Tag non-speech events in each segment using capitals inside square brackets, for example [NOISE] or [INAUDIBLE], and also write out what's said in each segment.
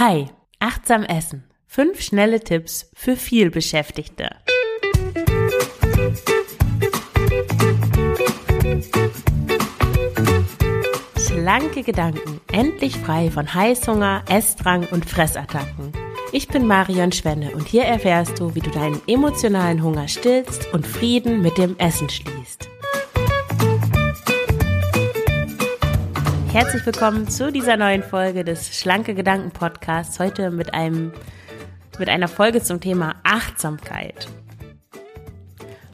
Hi, achtsam essen. Fünf schnelle Tipps für viel Beschäftigte. Schlanke Gedanken, endlich frei von Heißhunger, Essdrang und Fressattacken. Ich bin Marion Schwenne und hier erfährst du, wie du deinen emotionalen Hunger stillst und Frieden mit dem Essen schließt. Herzlich willkommen zu dieser neuen Folge des Schlanke Gedanken Podcasts. Heute mit einem, mit einer Folge zum Thema Achtsamkeit.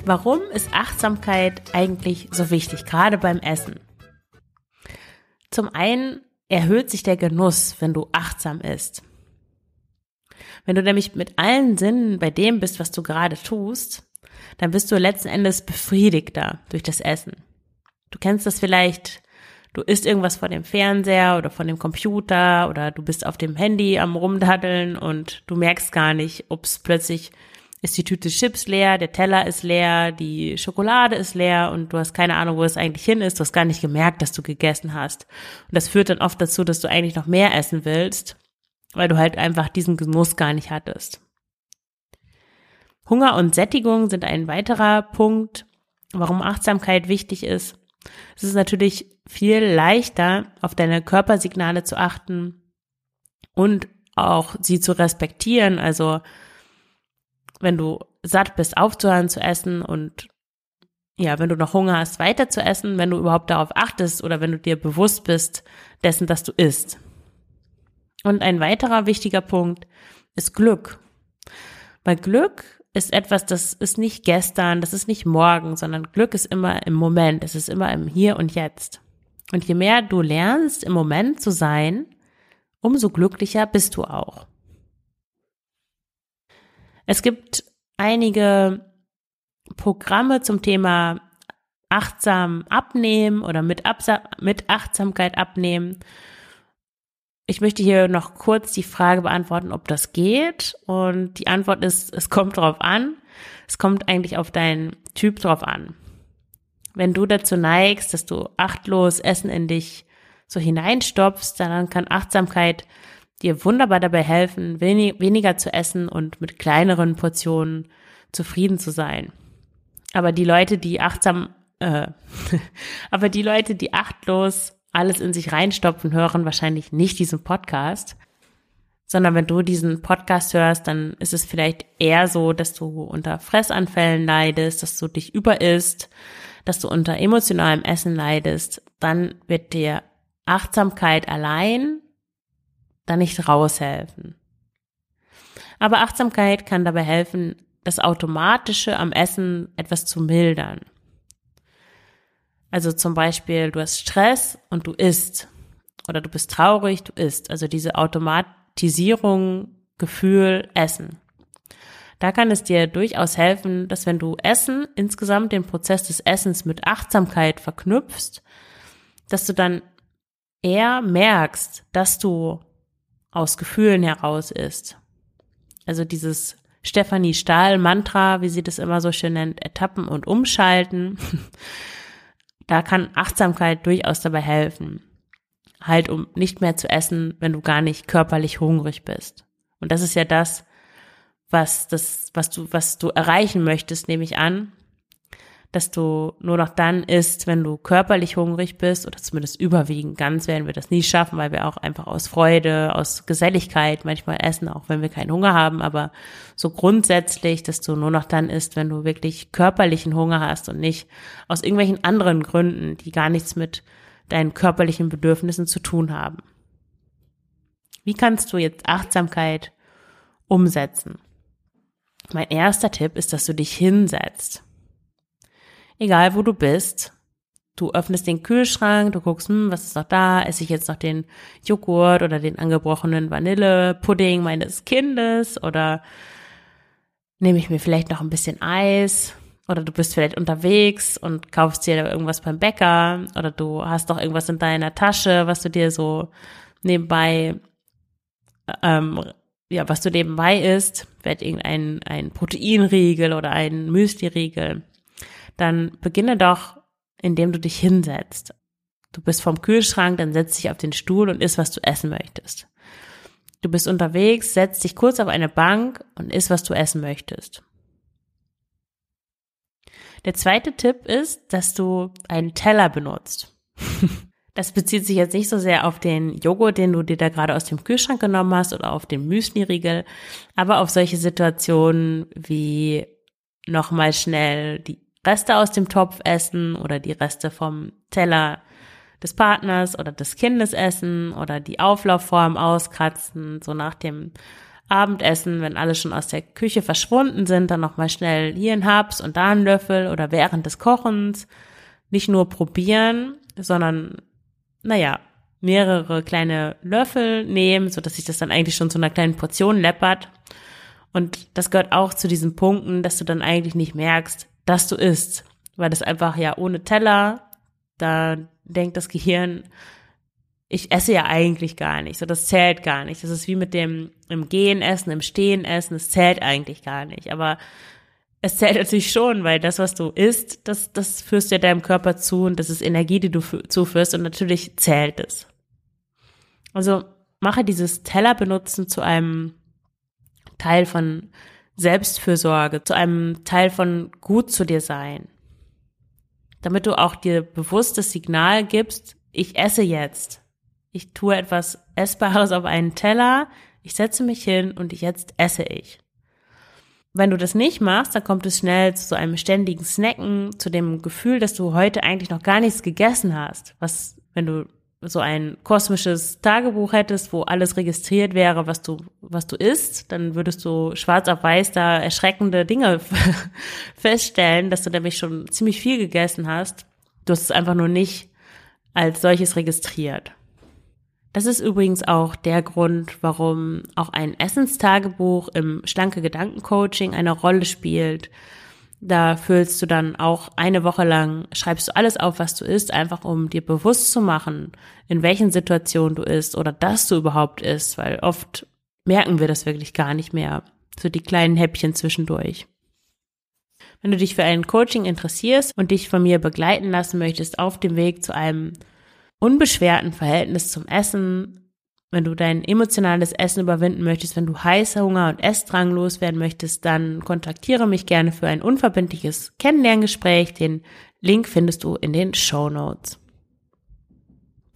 Warum ist Achtsamkeit eigentlich so wichtig, gerade beim Essen? Zum einen erhöht sich der Genuss, wenn du achtsam isst. Wenn du nämlich mit allen Sinnen bei dem bist, was du gerade tust, dann bist du letzten Endes befriedigter durch das Essen. Du kennst das vielleicht du isst irgendwas vor dem Fernseher oder von dem Computer oder du bist auf dem Handy am Rumdaddeln und du merkst gar nicht, ob es plötzlich ist die Tüte Chips leer, der Teller ist leer, die Schokolade ist leer und du hast keine Ahnung, wo es eigentlich hin ist. Du hast gar nicht gemerkt, dass du gegessen hast. Und das führt dann oft dazu, dass du eigentlich noch mehr essen willst, weil du halt einfach diesen Genuss gar nicht hattest. Hunger und Sättigung sind ein weiterer Punkt, warum Achtsamkeit wichtig ist. Es ist natürlich viel leichter, auf deine Körpersignale zu achten und auch sie zu respektieren. Also wenn du satt bist, aufzuhören zu essen und ja, wenn du noch Hunger hast, weiter zu essen, wenn du überhaupt darauf achtest oder wenn du dir bewusst bist dessen, dass du isst. Und ein weiterer wichtiger Punkt ist Glück. Weil Glück ist etwas, das ist nicht gestern, das ist nicht morgen, sondern Glück ist immer im Moment, es ist immer im Hier und Jetzt. Und je mehr du lernst, im Moment zu sein, umso glücklicher bist du auch. Es gibt einige Programme zum Thema achtsam abnehmen oder mit, mit Achtsamkeit abnehmen ich möchte hier noch kurz die Frage beantworten, ob das geht. Und die Antwort ist, es kommt drauf an. Es kommt eigentlich auf deinen Typ drauf an. Wenn du dazu neigst, dass du achtlos Essen in dich so hineinstopfst, dann kann Achtsamkeit dir wunderbar dabei helfen, wenig, weniger zu essen und mit kleineren Portionen zufrieden zu sein. Aber die Leute, die achtsam, äh, [LAUGHS] aber die Leute, die achtlos alles in sich reinstopfen, hören wahrscheinlich nicht diesen Podcast, sondern wenn du diesen Podcast hörst, dann ist es vielleicht eher so, dass du unter Fressanfällen leidest, dass du dich überisst, dass du unter emotionalem Essen leidest, dann wird dir Achtsamkeit allein da nicht raushelfen. Aber Achtsamkeit kann dabei helfen, das Automatische am Essen etwas zu mildern. Also zum Beispiel, du hast Stress und du isst. Oder du bist traurig, du isst. Also diese Automatisierung, Gefühl, Essen. Da kann es dir durchaus helfen, dass wenn du Essen, insgesamt den Prozess des Essens mit Achtsamkeit verknüpfst, dass du dann eher merkst, dass du aus Gefühlen heraus isst. Also dieses Stephanie Stahl Mantra, wie sie das immer so schön nennt, ertappen und umschalten. [LAUGHS] da kann Achtsamkeit durchaus dabei helfen. Halt, um nicht mehr zu essen, wenn du gar nicht körperlich hungrig bist. Und das ist ja das, was das, was du, was du erreichen möchtest, nehme ich an, dass du nur noch dann isst, wenn du körperlich hungrig bist oder zumindest überwiegend. Ganz werden wir das nie schaffen, weil wir auch einfach aus Freude, aus Geselligkeit manchmal essen, auch wenn wir keinen Hunger haben. Aber so grundsätzlich, dass du nur noch dann isst, wenn du wirklich körperlichen Hunger hast und nicht aus irgendwelchen anderen Gründen, die gar nichts mit deinen körperlichen Bedürfnissen zu tun haben. Wie kannst du jetzt Achtsamkeit umsetzen? Mein erster Tipp ist, dass du dich hinsetzt egal wo du bist. Du öffnest den Kühlschrank, du guckst, hm, was ist noch da? Esse ich jetzt noch den Joghurt oder den angebrochenen Vanillepudding meines Kindes oder nehme ich mir vielleicht noch ein bisschen Eis? Oder du bist vielleicht unterwegs und kaufst dir irgendwas beim Bäcker oder du hast doch irgendwas in deiner Tasche, was du dir so nebenbei, ähm, ja, was du nebenbei isst, vielleicht irgendein ein Proteinriegel oder ein Müsli-Riegel dann beginne doch, indem du dich hinsetzt. Du bist vom Kühlschrank, dann setz dich auf den Stuhl und isst, was du essen möchtest. Du bist unterwegs, setzt dich kurz auf eine Bank und isst, was du essen möchtest. Der zweite Tipp ist, dass du einen Teller benutzt. [LAUGHS] Das bezieht sich jetzt nicht so sehr auf den Joghurt, den du dir da gerade aus dem Kühlschrank genommen hast oder auf den Müsli-Riegel, aber auf solche Situationen wie nochmal schnell die Reste aus dem Topf essen oder die Reste vom Teller des Partners oder des Kindes essen oder die Auflaufform auskratzen, so nach dem Abendessen, wenn alle schon aus der Küche verschwunden sind, dann nochmal schnell hier ein Haps und da ein Löffel oder während des Kochens nicht nur probieren, sondern, naja, mehrere kleine Löffel nehmen, so dass sich das dann eigentlich schon zu einer kleinen Portion läppert. Und das gehört auch zu diesen Punkten, dass du dann eigentlich nicht merkst, dass du isst, weil das einfach ja ohne Teller, da denkt das Gehirn, ich esse ja eigentlich gar nicht, so das zählt gar nicht. Das ist wie mit dem im Gehen essen, im Stehen essen, das zählt eigentlich gar nicht. Aber es zählt natürlich schon, weil das, was du isst, das, das führst du ja deinem Körper zu und das ist Energie, die du zuführst und natürlich zählt es. Also mache dieses Teller benutzen zu einem Teil von Selbstfürsorge, zu einem Teil von gut zu dir sein. Damit du auch dir bewusstes Signal gibst, ich esse jetzt ich tue etwas Essbares auf einen Teller, ich setze mich hin und jetzt esse ich. Wenn du das nicht machst, dann kommt es schnell zu so einem ständigen Snacken, zu dem Gefühl, dass du heute eigentlich noch gar nichts gegessen hast. Was, wenn du so ein kosmisches Tagebuch hättest, wo alles registriert wäre, was du, was du isst, dann würdest du schwarz auf weiß da erschreckende Dinge [LAUGHS] feststellen, dass du nämlich schon ziemlich viel gegessen hast. Du hast es einfach nur nicht als solches registriert. Das ist übrigens auch der Grund, warum auch ein Essenstagebuch im schlanke Gedankencoaching eine Rolle spielt. Da füllst du dann auch eine Woche lang, schreibst du alles auf, was du isst, einfach um dir bewusst zu machen, in welchen Situationen du isst oder dass du überhaupt isst, weil oft merken wir das wirklich gar nicht mehr. So die kleinen Häppchen zwischendurch. Wenn du dich für ein Coaching interessierst und dich von mir begleiten lassen möchtest auf dem Weg zu einem unbeschwerten Verhältnis zum Essen, wenn du dein emotionales Essen überwinden möchtest, wenn du Heißhunger und Essdrang loswerden möchtest, dann kontaktiere mich gerne für ein unverbindliches Kennenlerngespräch. Den Link findest du in den Show Notes.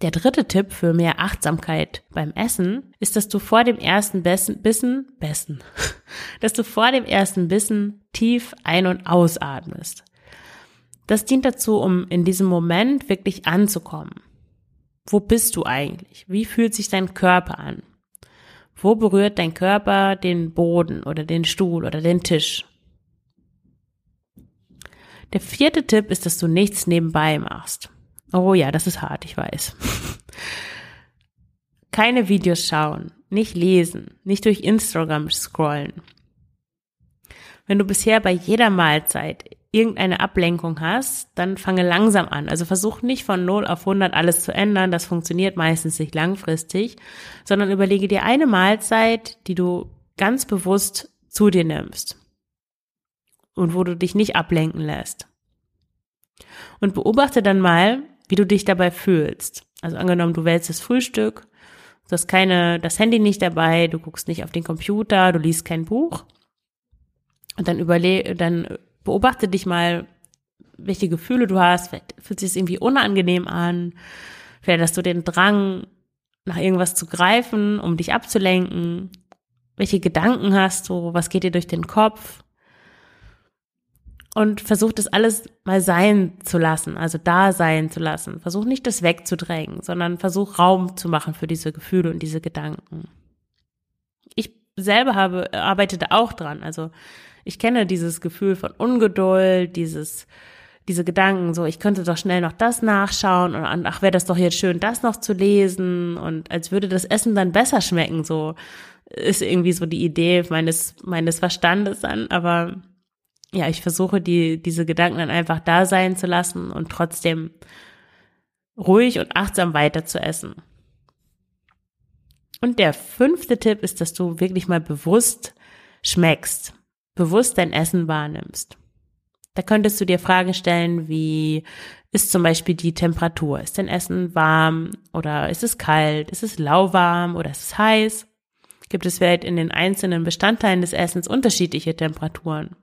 Der dritte Tipp für mehr Achtsamkeit beim Essen ist, dass du vor dem ersten Bissen, Bissen, Bissen, [LAUGHS] dass du vor dem ersten Bissen tief ein- und ausatmest. Das dient dazu, um in diesem Moment wirklich anzukommen. Wo bist du eigentlich? Wie fühlt sich dein Körper an? Wo berührt dein Körper den Boden oder den Stuhl oder den Tisch? Der vierte Tipp ist, dass du nichts nebenbei machst. Oh ja, das ist hart, ich weiß. [LAUGHS] Keine Videos schauen, nicht lesen, nicht durch Instagram scrollen. Wenn du bisher bei jeder Mahlzeit irgendeine Ablenkung hast, dann fange langsam an. Also versuch nicht von 0 auf 100 alles zu ändern, das funktioniert meistens nicht langfristig, sondern überlege dir eine Mahlzeit, die du ganz bewusst zu dir nimmst und wo du dich nicht ablenken lässt. Und beobachte dann mal, wie du dich dabei fühlst. Also angenommen, du wählst das Frühstück, du hast keine, das Handy nicht dabei, du guckst nicht auf den Computer, du liest kein Buch. Und dann überle dann beobachte dich mal, welche Gefühle du hast. Vielleicht fühlt sich es irgendwie unangenehm an. Vielleicht hast du den Drang, nach irgendwas zu greifen, um dich abzulenken. Welche Gedanken hast du? Was geht dir durch den Kopf? Und versuch das alles mal sein zu lassen, also da sein zu lassen. Versuch nicht das wegzudrängen, sondern versuch Raum zu machen für diese Gefühle und diese Gedanken. Ich selber habe, arbeite da auch dran. Also ich kenne dieses Gefühl von Ungeduld, dieses, diese Gedanken, so, ich könnte doch schnell noch das nachschauen und ach, wäre das doch jetzt schön, das noch zu lesen und als würde das Essen dann besser schmecken, so ist irgendwie so die Idee meines, meines Verstandes an, aber ja, ich versuche die, diese Gedanken dann einfach da sein zu lassen und trotzdem ruhig und achtsam weiter zu essen. Und der fünfte Tipp ist, dass du wirklich mal bewusst schmeckst bewusst dein Essen wahrnimmst. Da könntest du dir Fragen stellen wie, ist zum Beispiel die Temperatur? Ist dein Essen warm oder ist es kalt? Ist es lauwarm oder ist es heiß? Gibt es vielleicht in den einzelnen Bestandteilen des Essens unterschiedliche Temperaturen?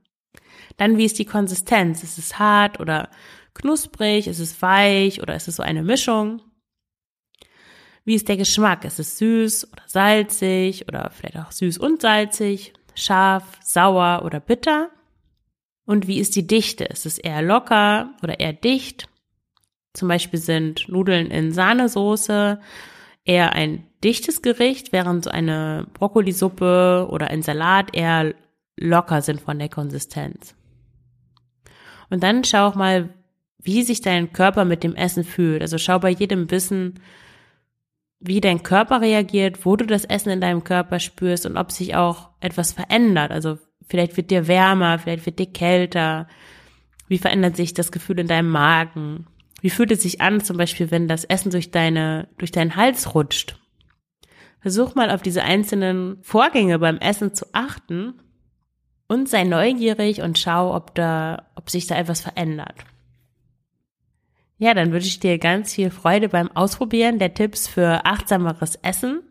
Dann, wie ist die Konsistenz? Ist es hart oder knusprig? Ist es weich oder ist es so eine Mischung? Wie ist der Geschmack? Ist es süß oder salzig oder vielleicht auch süß und salzig? Scharf, sauer oder bitter? Und wie ist die Dichte? Ist es eher locker oder eher dicht? Zum Beispiel sind Nudeln in Sahnesoße eher ein dichtes Gericht, während so eine Brokkolisuppe oder ein Salat eher locker sind von der Konsistenz. Und dann schau auch mal, wie sich dein Körper mit dem Essen fühlt. Also schau bei jedem Bissen, wie dein Körper reagiert, wo du das Essen in deinem Körper spürst und ob sich auch etwas verändert. Also vielleicht wird dir wärmer, vielleicht wird dir kälter. Wie verändert sich das Gefühl in deinem Magen? Wie fühlt es sich an, zum Beispiel, wenn das Essen durch deine, durch deinen Hals rutscht? Versuch mal auf diese einzelnen Vorgänge beim Essen zu achten und sei neugierig und schau, ob da, ob sich da etwas verändert. Ja, dann wünsche ich dir ganz viel Freude beim Ausprobieren der Tipps für achtsameres Essen.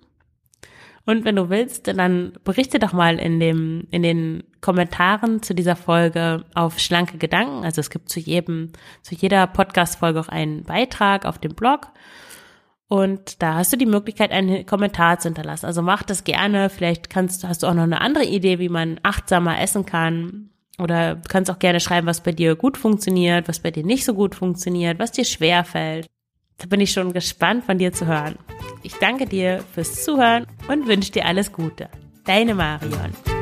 Und wenn du willst, dann berichte doch mal in dem, in den Kommentaren zu dieser Folge auf schlanke Gedanken. Also es gibt zu jedem, zu jeder Podcast-Folge auch einen Beitrag auf dem Blog. Und da hast du die Möglichkeit, einen Kommentar zu hinterlassen. Also mach das gerne. Vielleicht kannst, hast du auch noch eine andere Idee, wie man achtsamer essen kann. Oder du kannst auch gerne schreiben, was bei dir gut funktioniert, was bei dir nicht so gut funktioniert, was dir schwer fällt. Da bin ich schon gespannt, von dir zu hören. Ich danke dir fürs Zuhören und wünsche dir alles Gute. Deine Marion.